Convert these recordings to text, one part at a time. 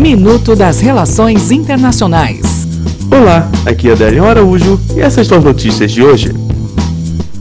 Minuto das Relações Internacionais. Olá, aqui é Adélio Araújo e essas são as notícias de hoje.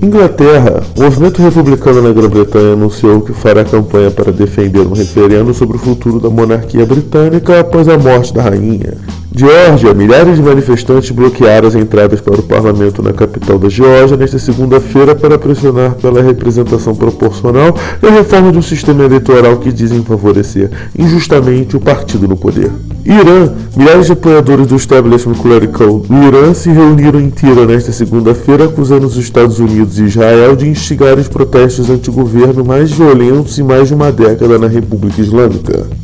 Inglaterra, o movimento republicano na Grã-Bretanha anunciou que fará campanha para defender um referendo sobre o futuro da monarquia britânica após a morte da rainha. Geórgia, milhares de manifestantes bloquearam as entradas para o parlamento na capital da Geórgia nesta segunda-feira para pressionar pela representação proporcional e a reforma de um sistema eleitoral que dizem favorecer injustamente o partido no poder. Irã, milhares de apoiadores do establishment clerical do Irã se reuniram em Tira nesta segunda-feira acusando os Estados Unidos e Israel de instigar os protestos anti-governo mais violentos em mais de uma década na República Islâmica.